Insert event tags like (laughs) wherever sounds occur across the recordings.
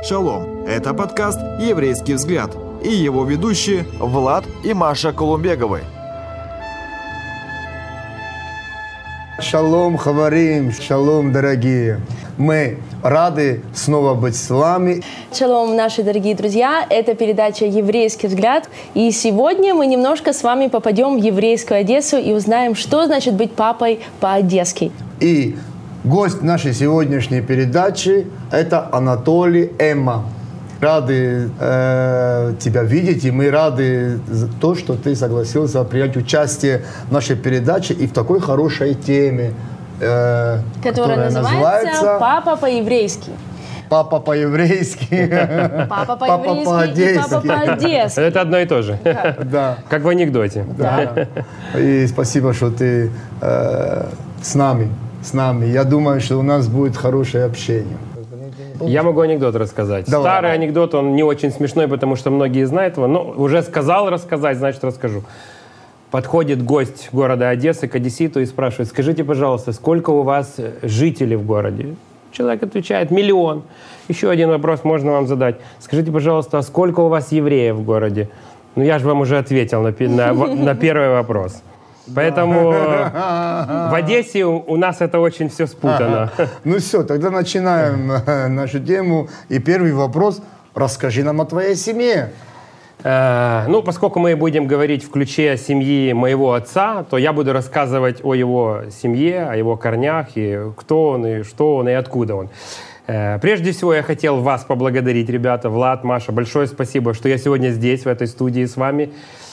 Шалом! Это подкаст «Еврейский взгляд» и его ведущие Влад и Маша Колумбеговы. Шалом, хаварим, шалом, дорогие. Мы рады снова быть с вами. Шалом, наши дорогие друзья! Это передача «Еврейский взгляд». И сегодня мы немножко с вами попадем в еврейскую Одессу и узнаем, что значит быть папой по-одесски. И гость нашей сегодняшней передачи – это Анатолий Эмма. Рады э, тебя видеть, и мы рады за то, что ты согласился принять участие в нашей передаче и в такой хорошей теме, э, которая, которая называется, называется «Папа по-еврейски». Папа по-еврейски. (laughs) Папа по-еврейски папа по-одесски. (laughs) Это одно и то же. Да. Как в анекдоте. Да. (laughs) И спасибо, что ты э, с нами. С нами. Я думаю, что у нас будет хорошее общение. Я могу анекдот рассказать. Давай. Старый анекдот, он не очень смешной, потому что многие знают его, но уже сказал рассказать, значит расскажу. Подходит гость города Одессы к одесситу и спрашивает, скажите, пожалуйста, сколько у вас жителей в городе? Человек отвечает, миллион. Еще один вопрос можно вам задать. Скажите, пожалуйста, а сколько у вас евреев в городе? Ну, я же вам уже ответил на, на, на первый вопрос. Поэтому в Одессе у нас это очень все спутано. Ну все, тогда начинаем э, нашу тему. И первый вопрос. Расскажи нам о твоей семье. Э, ну, поскольку мы будем говорить в ключе семьи моего отца, то я буду рассказывать о его семье, о его корнях, и кто он, и что он, и откуда он. Э, прежде всего, я хотел вас поблагодарить, ребята, Влад, Маша, большое спасибо, что я сегодня здесь, в этой студии с вами.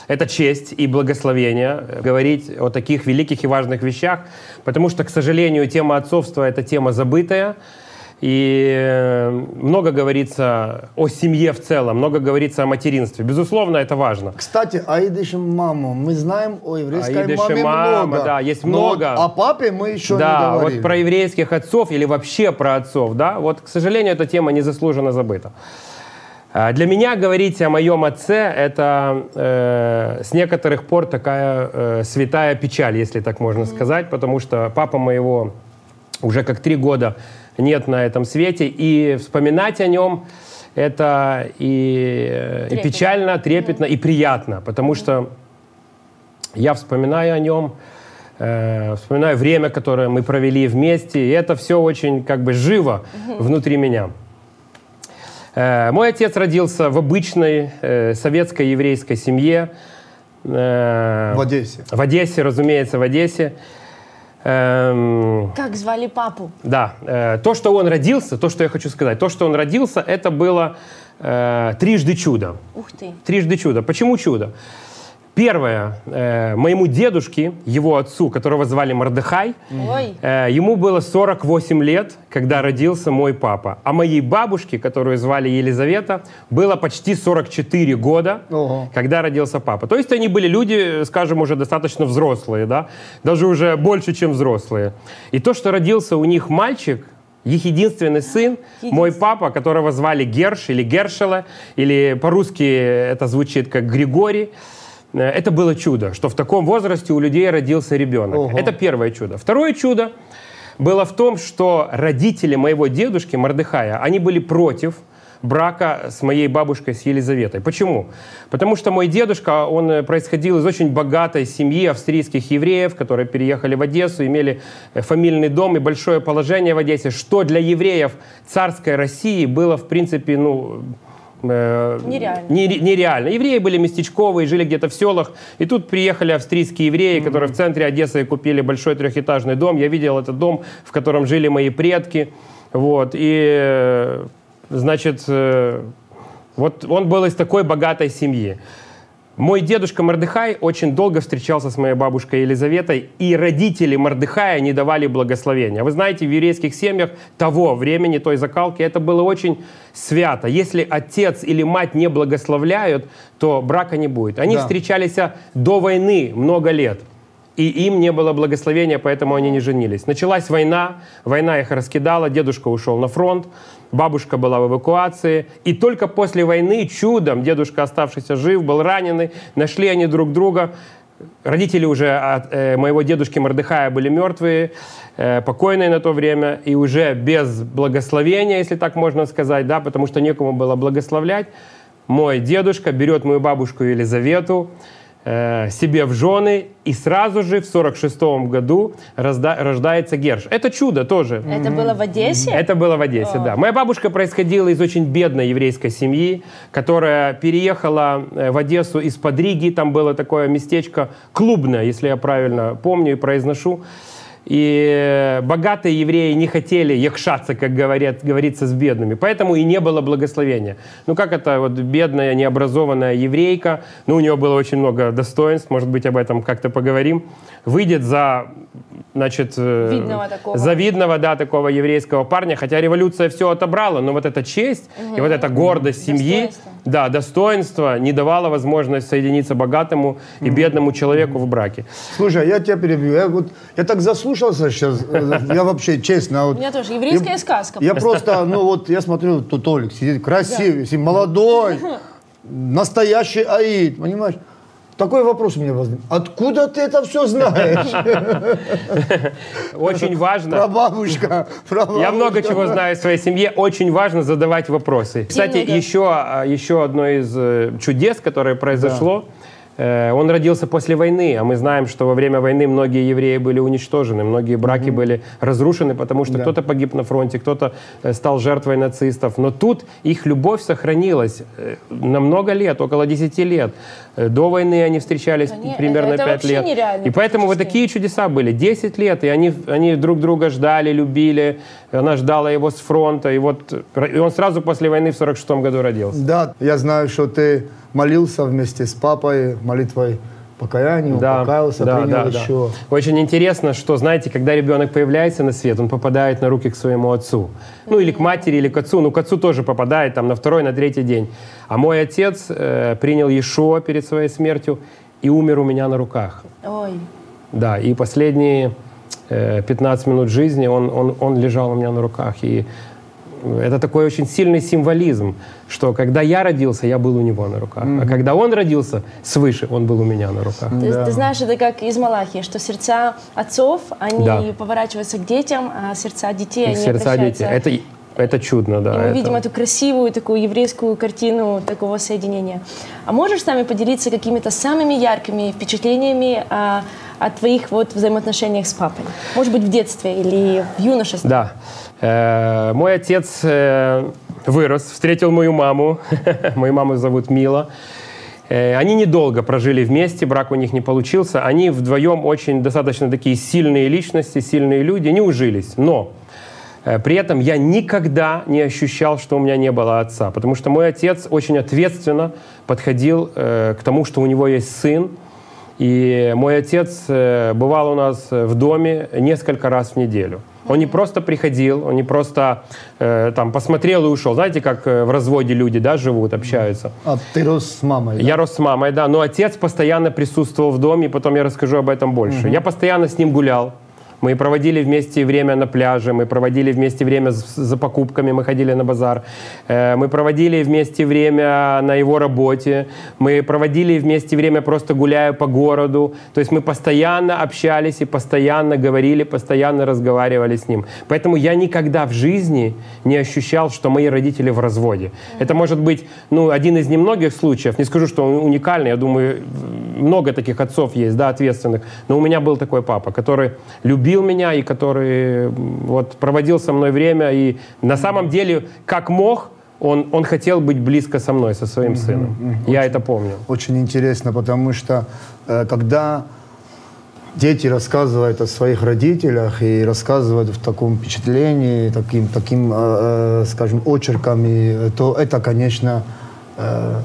Это честь и благословение говорить о таких великих и важных вещах, потому что, к сожалению, тема отцовства — это тема забытая, и э, много говорится о семье в целом, много говорится о материнстве. Безусловно, это важно. Кстати, Аидышем маму. Мы знаем о еврейской Аидышем маме мама, много. Да, есть много. о папе мы еще да, не говорили. вот про еврейских отцов или вообще про отцов, да, вот, к сожалению, эта тема незаслуженно забыта. А, для меня говорить о моем отце – это э, с некоторых пор такая э, святая печаль, если так можно сказать, потому что папа моего уже как три года нет на этом свете, и вспоминать о нем это и, э, и печально, трепетно, и приятно, потому что я вспоминаю о нем, э, вспоминаю время, которое мы провели вместе, и это все очень как бы живо внутри меня. Э, мой отец родился в обычной э, советской еврейской семье. Э, в Одессе. В Одессе, разумеется, в Одессе. Эм, как звали папу? Да. То, что он родился, то, что я хочу сказать, то, что он родился, это было трижды чудо. Ух ты. Трижды чудо. Почему чудо? Первое, э, моему дедушке, его отцу, которого звали Мордыхай, э, ему было 48 лет, когда родился мой папа. А моей бабушке, которую звали Елизавета, было почти 44 года, Ого. когда родился папа. То есть они были люди, скажем, уже достаточно взрослые, да? даже уже больше, чем взрослые. И то, что родился у них мальчик, их единственный сын, мой папа, которого звали Герш или Гершела, или по-русски это звучит как Григорий, это было чудо, что в таком возрасте у людей родился ребенок. Ого. Это первое чудо. Второе чудо было в том, что родители моего дедушки Мордыхая, они были против брака с моей бабушкой, с Елизаветой. Почему? Потому что мой дедушка, он э, происходил из очень богатой семьи австрийских евреев, которые переехали в Одессу, имели э, фамильный дом и большое положение в Одессе, что для евреев царской России было, в принципе, ну, Э, нереально. нереально. Евреи были местечковые, жили где-то в селах. И тут приехали австрийские евреи, mm-hmm. которые в центре Одессы купили большой трехэтажный дом. Я видел этот дом, в котором жили мои предки. Вот. И, э, значит, э, вот он был из такой богатой семьи. Мой дедушка Мордыхай очень долго встречался с моей бабушкой Елизаветой, и родители Мордыхая не давали благословения. Вы знаете, в еврейских семьях того времени, той закалки, это было очень свято. Если отец или мать не благословляют, то брака не будет. Они да. встречались до войны много лет. И им не было благословения, поэтому они не женились. Началась война, война их раскидала, дедушка ушел на фронт, бабушка была в эвакуации. И только после войны чудом дедушка, оставшийся жив, был раненый, нашли они друг друга. родители уже от э, моего дедушки Мордыхая были мертвые, э, покойные на то время, и уже без благословения, если так можно сказать, да, потому что некому было благословлять, мой дедушка берет мою бабушку Елизавету, себе в жены, и сразу же в 46 году разда, рождается Герш. Это чудо тоже. Это было в Одессе? Это было в Одессе, О. да. Моя бабушка происходила из очень бедной еврейской семьи, которая переехала э, в Одессу из-под Риги. Там было такое местечко клубное, если я правильно помню и произношу. И богатые евреи не хотели якшаться, как говорят, говорится, с бедными. Поэтому и не было благословения. Ну как это вот бедная, необразованная еврейка, ну у нее было очень много достоинств, может быть, об этом как-то поговорим, выйдет за значит, э, видного такого. завидного, да, такого еврейского парня, хотя революция все отобрала, но вот эта честь угу. и вот эта гордость семьи, да, достоинство не давало возможность соединиться богатому и бедному человеку в браке. Слушай, я тебя перебью, я, вот, я так заслушался сейчас, э, я вообще, честно. Вот, У меня тоже еврейская я, сказка. Я просто, ну вот, я смотрю, тут Толик сидит красивый, да. молодой, (laughs) настоящий аид, понимаешь? Такой вопрос у меня возник. Откуда ты это все знаешь? Очень важно. Про бабушка. Я много чего знаю о своей семье. Очень важно задавать вопросы. Кстати, еще, а, еще одно из э, чудес, которое произошло, Э, он родился после войны, а мы знаем, что во время войны многие евреи были уничтожены, многие браки mm-hmm. были разрушены, потому что да. кто-то погиб на фронте, кто-то э, стал жертвой нацистов. Но тут их любовь сохранилась на много лет, около 10 лет. До войны они встречались они, примерно это 5 лет. И поэтому вот такие чудеса были. 10 лет, и они, они друг друга ждали, любили. Она ждала его с фронта. И вот и он сразу после войны в 46 году родился. Да, я знаю, что ты молился вместе с папой молитвой покаяния, да, покаялся, да, принял да, еще. Да. Очень интересно, что, знаете, когда ребенок появляется на свет, он попадает на руки к своему отцу. Ну, или к матери, или к отцу. Ну, к отцу тоже попадает там на второй, на третий день. А мой отец э, принял Иешуа перед своей смертью и умер у меня на руках. Ой. Да, и последние э, 15 минут жизни он, он, он лежал у меня на руках. И это такой очень сильный символизм, что когда я родился, я был у него на руках. Mm-hmm. А когда он родился свыше, он был у меня на руках. Ты, да. ты знаешь, это как из Малахии, что сердца отцов, они да. поворачиваются к детям, а сердца детей, они сердца детей. Это, это чудно, да. И мы это... видим эту красивую такую еврейскую картину такого соединения. А можешь с нами поделиться какими-то самыми яркими впечатлениями о, о твоих вот взаимоотношениях с папой? Может быть, в детстве или в юношестве? Да. Э, мой отец э, вырос, встретил мою маму. (laughs) Мою маму зовут Мила. Э, они недолго прожили вместе, брак у них не получился. Они вдвоем очень достаточно такие сильные личности, сильные люди, не ужились. Но при этом я никогда не ощущал, что у меня не было отца, потому что мой отец очень ответственно подходил к тому, что у него есть сын. И мой отец бывал у нас в доме несколько раз в неделю. Он не просто приходил, он не просто э, там посмотрел и ушел. Знаете, как э, в разводе люди, да, живут, общаются. А ты рос с мамой, да? Я рос с мамой, да. Но отец постоянно присутствовал в доме, потом я расскажу об этом больше. Угу. Я постоянно с ним гулял. Мы проводили вместе время на пляже, мы проводили вместе время за покупками, мы ходили на базар. Э, мы проводили вместе время на его работе. Мы проводили вместе время просто гуляя по городу. То есть мы постоянно общались и постоянно говорили, постоянно разговаривали с ним. Поэтому я никогда в жизни не ощущал, что мои родители в разводе. Это может быть ну, один из немногих случаев. Не скажу, что он уникальный. Я думаю, много таких отцов есть, да, ответственных. Но у меня был такой папа, который любил любил меня и который вот проводил со мной время. И на самом деле, как мог, он, он хотел быть близко со мной, со своим mm-hmm, сыном. Mm-hmm. Я очень, это помню. Очень интересно, потому что э, когда дети рассказывают о своих родителях и рассказывают в таком впечатлении, таким, таким э, э скажем, очерками, то это, конечно, э,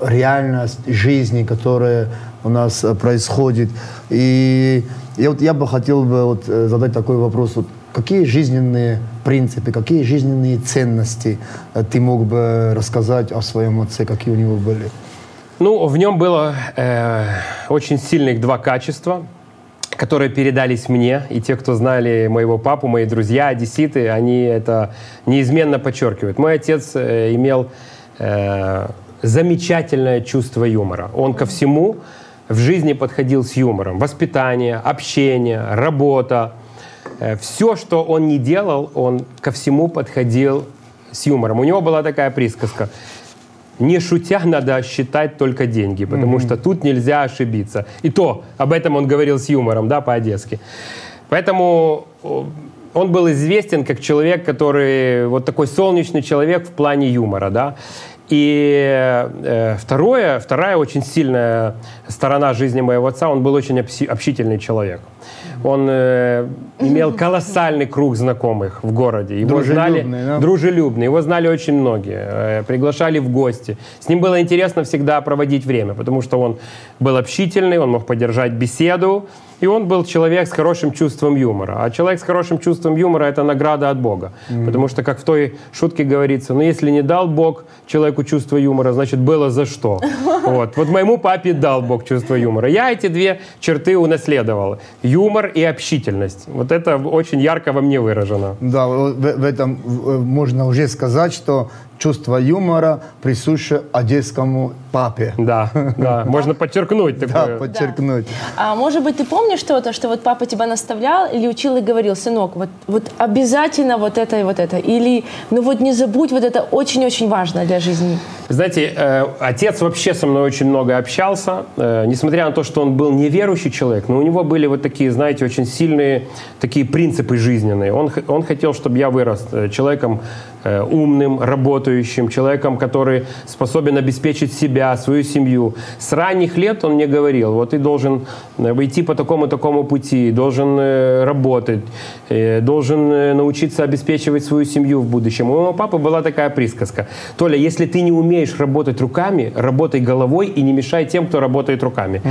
реальность жизни, которая у нас э, происходит. И я, вот, я бы хотел бы вот, э, задать такой вопрос. Вот, какие жизненные принципы, какие жизненные ценности э, ты мог бы рассказать о своем отце, какие у него были? Ну, в нем было э, очень сильных два качества, которые передались мне. И те, кто знали моего папу, мои друзья, одесситы, они это неизменно подчеркивают. Мой отец э, имел э, замечательное чувство юмора. Он ко всему в жизни подходил с юмором. Воспитание, общение, работа. Э, Все, что он не делал, он ко всему подходил с юмором. У него была такая присказка. Не шутя, надо считать только деньги, потому что тут нельзя ошибиться. И то, об этом он говорил с юмором, да, по-одесски. Поэтому он был известен как человек, который вот такой солнечный человек в плане юмора, да. И э, второе, вторая очень сильная сторона жизни моего отца, он был очень общи- общительный человек. Он э, имел (laughs) колоссальный круг знакомых в городе. Его знали Дружелюбный, да? дружелюбный. Его знали очень многие, э, приглашали в гости. С ним было интересно всегда проводить время, потому что он был общительный, он мог поддержать беседу, и он был человек с хорошим чувством юмора. А человек с хорошим чувством юмора – это награда от Бога. Потому что, как в той шутке говорится, ну, если не дал Бог человеку чувство юмора, значит, было за что. (laughs) Вот, вот моему папе дал Бог чувство юмора. Я эти две черты унаследовал. Юмор и общительность. Вот это очень ярко во мне выражено. Да, в, в этом э, можно уже сказать, что чувство юмора присуще одесскому папе. Да, да, (laughs) можно подчеркнуть Да, такое. подчеркнуть. А может быть, ты помнишь что-то, что вот папа тебя наставлял или учил и говорил, сынок, вот, вот обязательно вот это и вот это, или ну вот не забудь, вот это очень-очень важно для жизни. Знаете, э, отец вообще со мной очень много общался, э, несмотря на то, что он был неверующий человек, но у него были вот такие, знаете, очень сильные такие принципы жизненные. Он, он хотел, чтобы я вырос э, человеком умным, работающим, человеком, который способен обеспечить себя, свою семью. С ранних лет он мне говорил, вот ты должен э, идти по такому-такому пути, должен э, работать, э, должен э, научиться обеспечивать свою семью в будущем. У моего папы была такая присказка. Толя, если ты не умеешь работать руками, работай головой и не мешай тем, кто работает руками.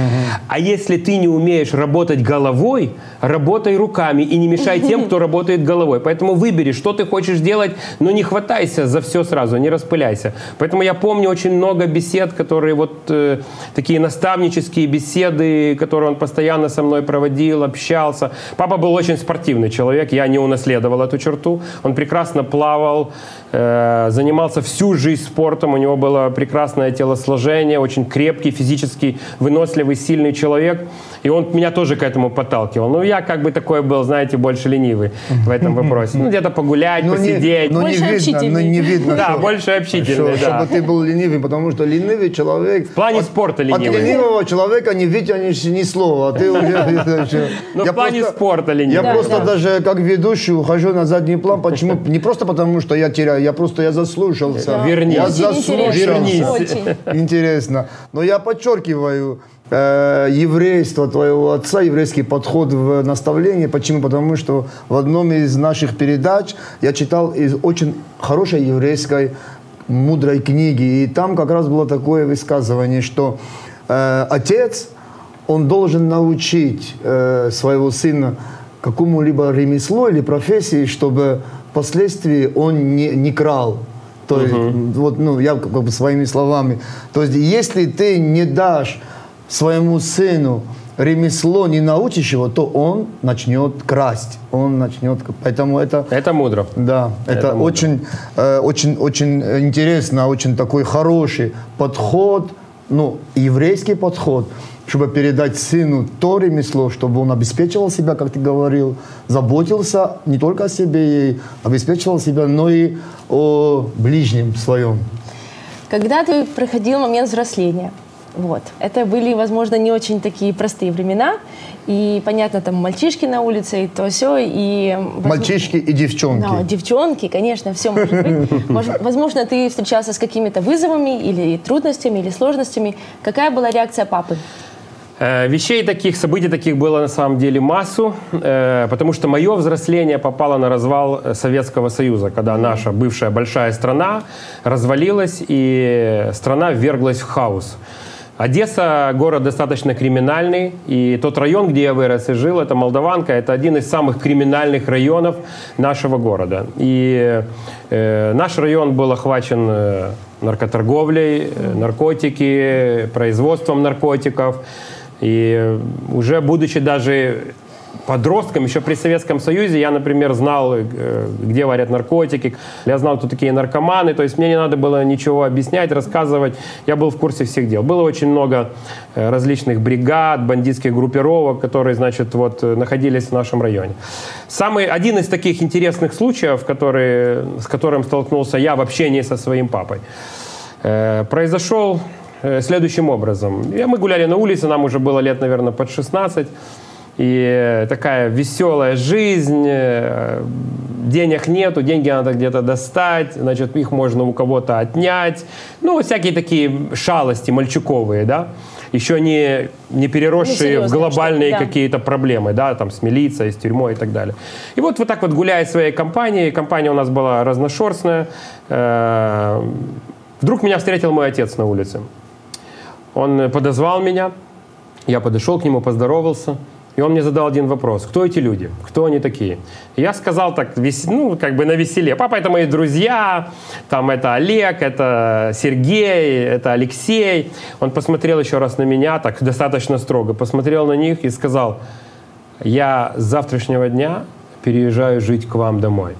А если ты не умеешь работать головой, работай руками и не мешай тем, кто (laughs) работает головой. Поэтому выбери, что ты хочешь делать, но не хватайся за все сразу, не распыляйся. Поэтому я помню очень много бесед, которые вот э, такие наставнические беседы, которые он постоянно со мной проводил, общался. Папа был очень спортивный человек, я не унаследовал эту черту. Он прекрасно плавал, э, занимался всю жизнь спортом, у него было прекрасное телосложение, очень крепкий, физически выносливый, сильный человек. И он меня тоже к этому подталкивал. Ну, я как бы такой был, знаете, больше ленивый в этом вопросе. Ну, где-то погулять, Ну, не, посидеть. ну, не видно, ну, не видно, Да, что- больше общительный, что- да. чтобы ты был ленивый, потому что ленивый человек... В плане спорта От ленивый. ленивого человека не вытянешь ни слова. а Ты уже... (laughs) (laughs) Ну, Я в плане просто- спорта ленивый. Я Да, просто да. даже как ведущий ухожу на задний план. Почему? Не просто потому, что я теряю, я просто я заслушался. Да. Вернись. Я заслушался. интересно, очень. Интересно. Но я подчеркиваю э, еврейство твоего отца, еврейский подход в наставлении. Почему? Потому что в одном из наших передач я читал из очень хорошей еврейской мудрой книги. И там как раз было такое высказывание, что э, отец, он должен научить э, своего сына какому-либо ремеслу или профессии, чтобы впоследствии он не, не крал. То есть, вот, ну, я как бы своими словами. То есть, если ты не дашь своему сыну ремесло, не научишь его, то он начнет красть. Он начнет... Поэтому это... Это мудро. Да, это, мудро. очень, э, очень, очень интересно, очень такой хороший подход, ну, еврейский подход, чтобы передать сыну то ремесло, чтобы он обеспечивал себя, как ты говорил, заботился не только о себе, и обеспечивал себя, но и о ближнем своем. Когда ты проходил момент взросления, вот, это были, возможно, не очень такие простые времена, и, понятно, там мальчишки на улице, и то все, и... возможно- Мальчишки и девчонки. Да, девчонки, конечно, все может быть. Мож- (laughs) Возможно, ты встречался с какими-то вызовами или трудностями, или сложностями. Какая была реакция папы? Э, Вещей таких, событий таких было на самом деле массу, э, потому что мое взросление попало на развал Советского Союза, когда наша бывшая большая страна развалилась и страна вверглась в хаос. Одесса – город достаточно криминальный, и тот район, где я вырос и жил, это Молдаванка, это один из самых криминальных районов нашего города. И э, наш район был охвачен э, наркоторговлей, э, наркотики, производством наркотиков. И уже будучи даже подростком, еще при Советском Союзе, я, например, знал, э, где варят наркотики, я знал, кто такие наркоманы, то есть мне не надо было ничего объяснять, рассказывать, я был в курсе всех дел. Было очень много э, различных бригад, бандитских группировок, которые, значит, вот находились в нашем районе. Самый, один из таких интересных случаев, который, с которым столкнулся я в общении со своим папой, произошел следующим образом. Мы гуляли на улице, нам уже было лет, наверное, под 16, и такая веселая жизнь, э, денег нету, деньги надо где-то достать, значит, их можно у кого-то отнять. Ну, всякие такие шалости мальчуковые, да, еще не, не переросшие в глобальные да. какие-то проблемы, да, там, с милицией, с тюрьмой и так далее. И вот, вот так вот гуляя своей компанией, компания у нас была разношерстная, э, вдруг меня встретил мой отец на улице. Он подозвал меня, я подошел к нему, поздоровался – и он мне задал один вопрос. Кто эти люди? Кто они такие? я сказал так, ну, как бы на веселе. Папа, это мои друзья, там это Олег, это Сергей, это Алексей. Он посмотрел еще раз на меня, так достаточно строго, посмотрел на них и сказал, я с завтрашнего дня переезжаю жить к вам домой.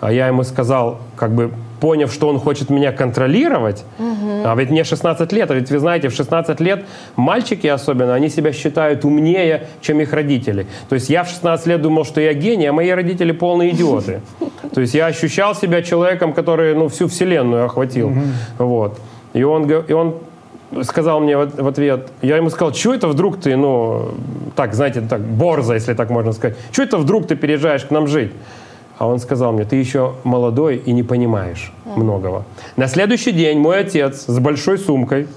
А я ему сказал, как бы поняв, что он хочет меня контролировать, угу. а ведь мне 16 лет, а ведь вы знаете, в 16 лет мальчики особенно, они себя считают умнее, чем их родители. То есть я в 16 лет думал, что я гений, а мои родители полные идиоты. То есть я ощущал себя человеком, который ну, всю вселенную охватил. Угу. Вот. И он, и он сказал мне в, в ответ, я ему сказал, что это вдруг ты, ну, так, знаете, так, борза, если так можно сказать, что это вдруг ты переезжаешь к нам жить? А он сказал мне, ты еще молодой и не понимаешь mm. многого. На следующий день мой отец с большой сумкой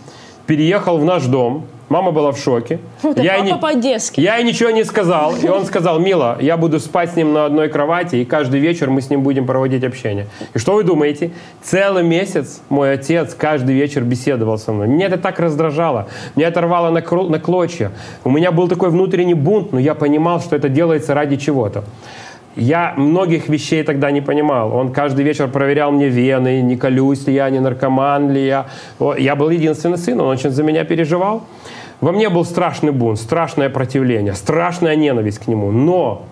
переехал в наш дом. Мама была в шоке. (laughs) Это я папа по-детски. Я ей ничего не сказал. И он (laughs) сказал, Мила, я буду спать с ним на одной кровати, и каждый вечер мы с ним будем проводить общение. И что вы думаете? Целый месяц мой отец каждый вечер беседовал со мной. Меня это так раздражало. Меня это рвало на, на клочья. У меня был такой внутренний бунт, но я понимал, что это делается ради чего-то. Я многих вещей тогда не понимал. Он каждый вечер проверял мне вены, не колюсь ли я, не наркоман ли я. Я был единственный сын, он очень за меня переживал. Во мне был страшный бунт, страшное противление, страшная ненависть к нему. Но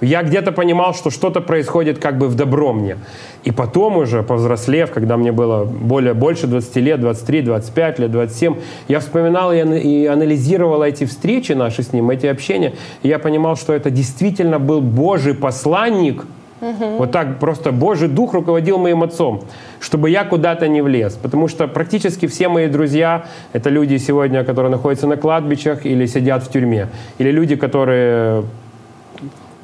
я где-то понимал, что что-то происходит как бы в добро мне. И потом уже, повзрослев, когда мне было более, больше 20 лет, 23, 25 лет, 27, я вспоминал и, анализировал эти встречи наши с ним, эти общения. И я понимал, что это действительно был Божий посланник, Угу. Вот так просто Божий Дух руководил моим отцом, чтобы я куда-то не влез. Потому что практически все мои друзья — это люди сегодня, которые находятся на кладбищах или сидят в тюрьме. Или люди, которые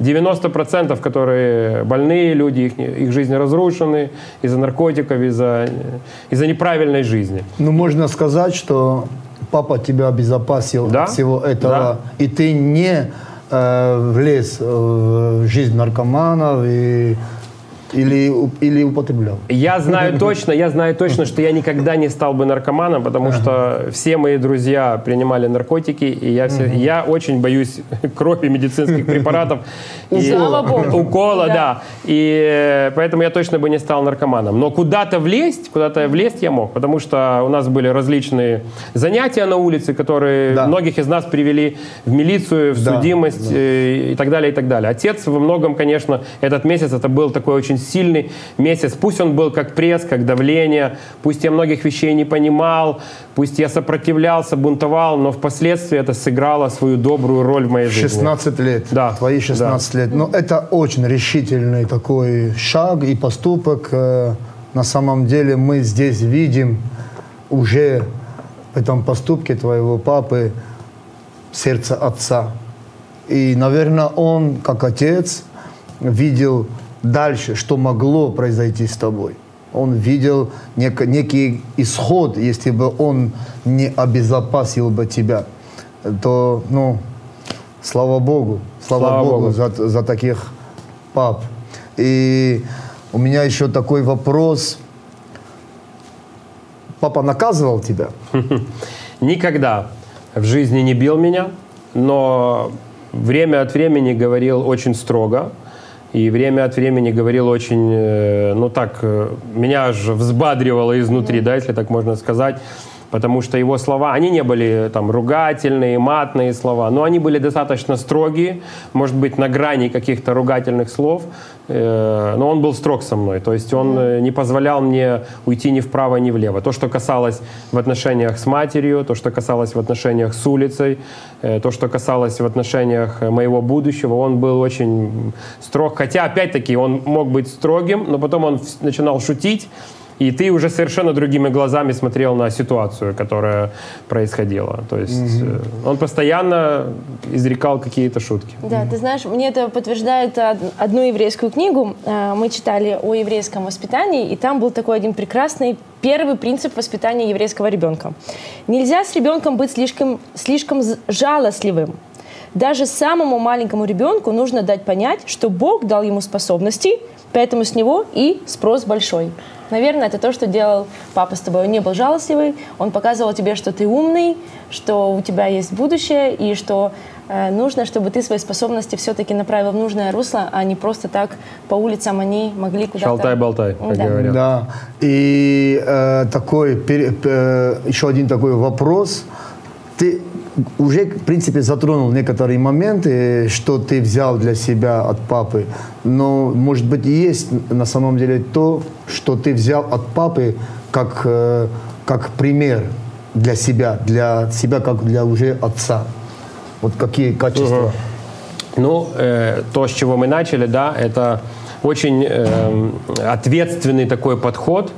90% которые больные люди, их, их жизни разрушены из-за наркотиков, из-за из неправильной жизни. Ну, можно сказать, что папа тебя обезопасил да? от всего этого, да. и ты не э, влез в жизнь наркоманов и или, или употреблял? Я знаю точно, я знаю точно, что я никогда не стал бы наркоманом, потому ага. что все мои друзья принимали наркотики, и я, все, я очень боюсь (laughs) крови, медицинских препаратов. (laughs) и, Укола, да. И э, поэтому я точно бы не стал наркоманом. Но куда-то влезть, куда-то влезть я мог, потому что у нас были различные занятия на улице, которые да. многих из нас привели в милицию, в да, судимость да. Э, и так далее, и так далее. Отец во многом, конечно, этот месяц это был такой очень сильный месяц. Пусть он был как пресс, как давление, пусть я многих вещей не понимал, пусть я сопротивлялся, бунтовал, но впоследствии это сыграло свою добрую роль в моей жизни. 16 лет. Да. Твои 16 да. лет. Но это очень решительный такой шаг и поступок. Э, на самом деле мы здесь видим уже в этом поступке твоего папы сердце отца. И, наверное, он, как отец, видел дальше, что могло произойти с тобой. Он видел нек, некий исход, если бы он не обезопасил бы тебя. То, ну, слава Богу, слава, слава Богу, Богу. За, за таких пап. И у меня еще такой вопрос. Папа наказывал тебя? (laughs) Никогда в жизни не бил меня, но время от времени говорил очень строго и время от времени говорил очень, э, ну так, э, меня аж взбадривало изнутри, да, если так можно сказать. Потому что его слова, они не были там ругательные, матные слова, но они были достаточно строгие, может быть, на грани каких-то ругательных слов, э, но он был строг со мной, то есть он э, не позволял мне уйти ни вправо, ни влево. То, что касалось в отношениях с матерью, то, что касалось в отношениях с улицей, э, то, что касалось в отношениях моего будущего, он был очень строг, хотя, опять-таки, он мог быть строгим, но потом он начинал шутить, и ты уже совершенно другими глазами смотрел на ситуацию, которая происходила. То есть угу. он постоянно изрекал какие-то шутки. Да, ты знаешь, мне это подтверждает одну еврейскую книгу. Э, мы читали о еврейском воспитании, и там был такой один прекрасный первый принцип воспитания еврейского ребенка. Нельзя с ребенком быть слишком, слишком жалостливым. Даже самому маленькому ребенку нужно дать понять, что Бог дал ему способности, поэтому с него и спрос большой. Наверное, это то, что делал папа с тобой. Он не был жалостливый, он показывал тебе, что ты умный, что у тебя есть будущее, и что э, нужно, чтобы ты свои способности все-таки направил в нужное русло, а не просто так по улицам они могли куда-то... Шалтай-болтай, как да. говорят. Да. И э, такой, э, еще один такой вопрос. Ты уже, в принципе, затронул некоторые моменты, что ты взял для себя от папы. Но, может быть, есть на самом деле то, что ты взял от папы как, э, как пример для себя, для себя как для уже отца. Вот какие качества? Угу. Ну, э, то, с чего мы начали, да, это очень э, ответственный такой подход,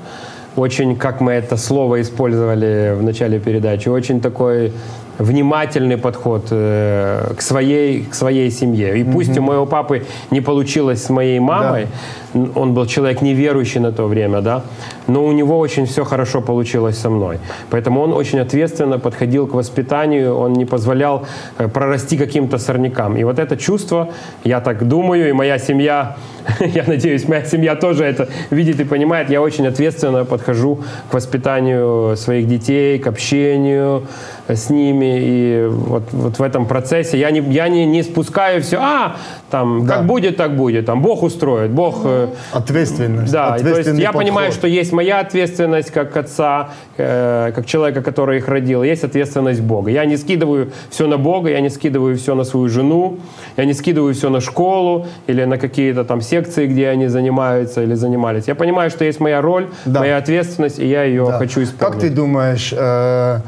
очень, как мы это слово использовали в начале передачи, очень такой внимательный подход э, к, своей, к своей семье. И пусть mm-hmm. у моего папы не получилось с моей мамой, да. Он был человек неверующий на то время, да, но у него очень все хорошо получилось со мной. Поэтому он очень ответственно подходил к воспитанию, он не позволял э, прорасти каким-то сорнякам. И вот это чувство, я так думаю, и моя семья, (laughs) я надеюсь, моя семья тоже это видит и понимает, я очень ответственно подхожу к воспитанию своих детей, к общению, с ними. И вот, вот в этом процессе я не, я не, не спускаю все, а, там, да. как будет, так будет, там, Бог устроит, Бог... Ответственность. Да, то есть я подход. понимаю, что есть моя ответственность как отца, э, как человека, который их родил, есть ответственность Бога. Я не скидываю все на Бога, я не скидываю все на свою жену, я не скидываю все на школу или на какие-то там секции, где они занимаются или занимались. Я понимаю, что есть моя роль, да. моя ответственность, и я ее да. хочу исполнить. Как ты думаешь, э,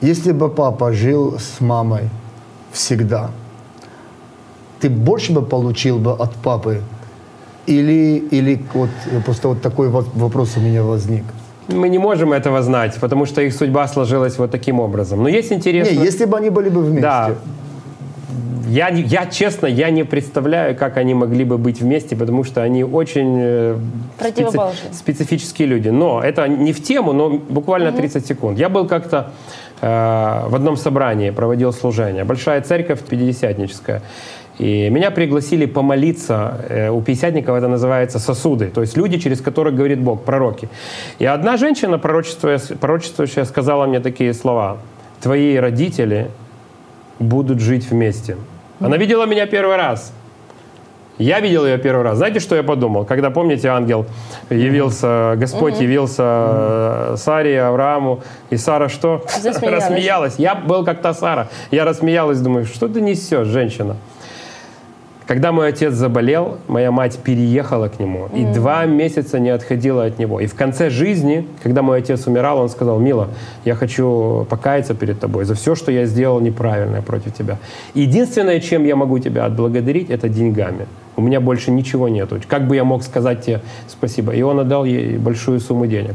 если бы папа жил с мамой всегда, ты больше бы получил бы от папы? Или, или вот просто вот такой вопрос у меня возник. Мы не можем этого знать, потому что их судьба сложилась вот таким образом. Но есть интересно... Не, если бы они были бы вместе. Да. Я, я, честно, я не представляю, как они могли бы быть вместе, потому что они очень э, специ, специфические люди. Но это не в тему, но буквально угу. 30 секунд. Я был как-то Э, в одном собрании проводил служение. Большая церковь, пятидесятническая. И меня пригласили помолиться. Э, у пятидесятников это называется сосуды, то есть люди, через которых говорит Бог, пророки. И одна женщина, пророчествующая, сказала мне такие слова. «Твои родители будут жить вместе». Она видела меня первый раз – я видел ее первый раз. Знаете, что я подумал? Когда, помните, ангел явился, Господь явился Саре, Аврааму, и Сара что? (laughs) Рассмеялась. Я был как та Сара. Я рассмеялась, думаю, что ты несешь, женщина? Когда мой отец заболел, моя мать переехала к нему и два месяца не отходила от него. И в конце жизни, когда мой отец умирал, он сказал, Мила, я хочу покаяться перед тобой за все, что я сделал неправильное против тебя. Единственное, чем я могу тебя отблагодарить, это деньгами. У меня больше ничего нету. Как бы я мог сказать тебе спасибо? И он отдал ей большую сумму денег.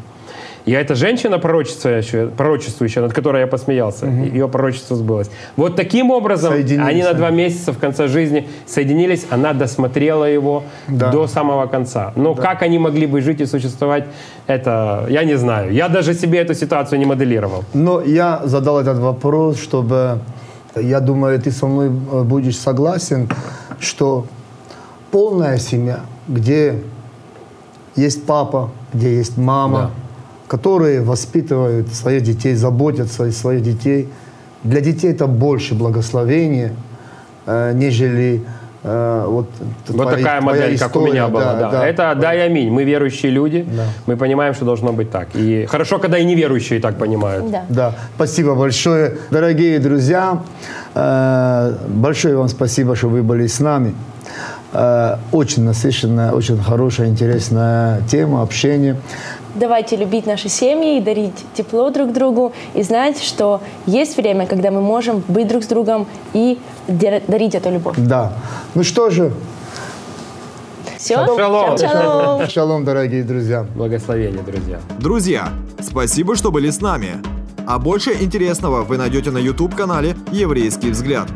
И эта женщина пророчествующая, пророчествующая, над которой я посмеялся, угу. ее пророчество сбылось. Вот таким образом они на два месяца в конце жизни соединились, она досмотрела его да. до самого конца. Но да. как они могли бы жить и существовать, это я не знаю. Я даже себе эту ситуацию не моделировал. Но я задал этот вопрос, чтобы, я думаю, ты со мной э, будешь согласен, что полная семья, где есть папа, где есть мама, да которые воспитывают своих детей, заботятся о своих детей. Для детей это больше благословения, э, нежели э, вот, Вот твоя- такая твоя модель, как у история, меня была. Да, Это да и аминь. Мы верующие люди. Да. Мы понимаем, что должно быть так. И хорошо, когда и неверующие так понимают. Да. Да, спасибо большое. Дорогие друзья, э, большое вам спасибо, что вы были с нами. Э, Очень насыщенная, очень хорошая, интересная тема, общение. Давайте любить наши семьи и дарить тепло друг другу, и знать, что есть время, когда мы можем быть друг с другом и дарить эту любовь. Да. Ну что же, Все? Шалом. Шалом. (laughs) шалом, дорогие друзья. Благословения, друзья. Друзья, спасибо, что были с нами. А больше интересного вы найдете на YouTube-канале «Еврейский взгляд».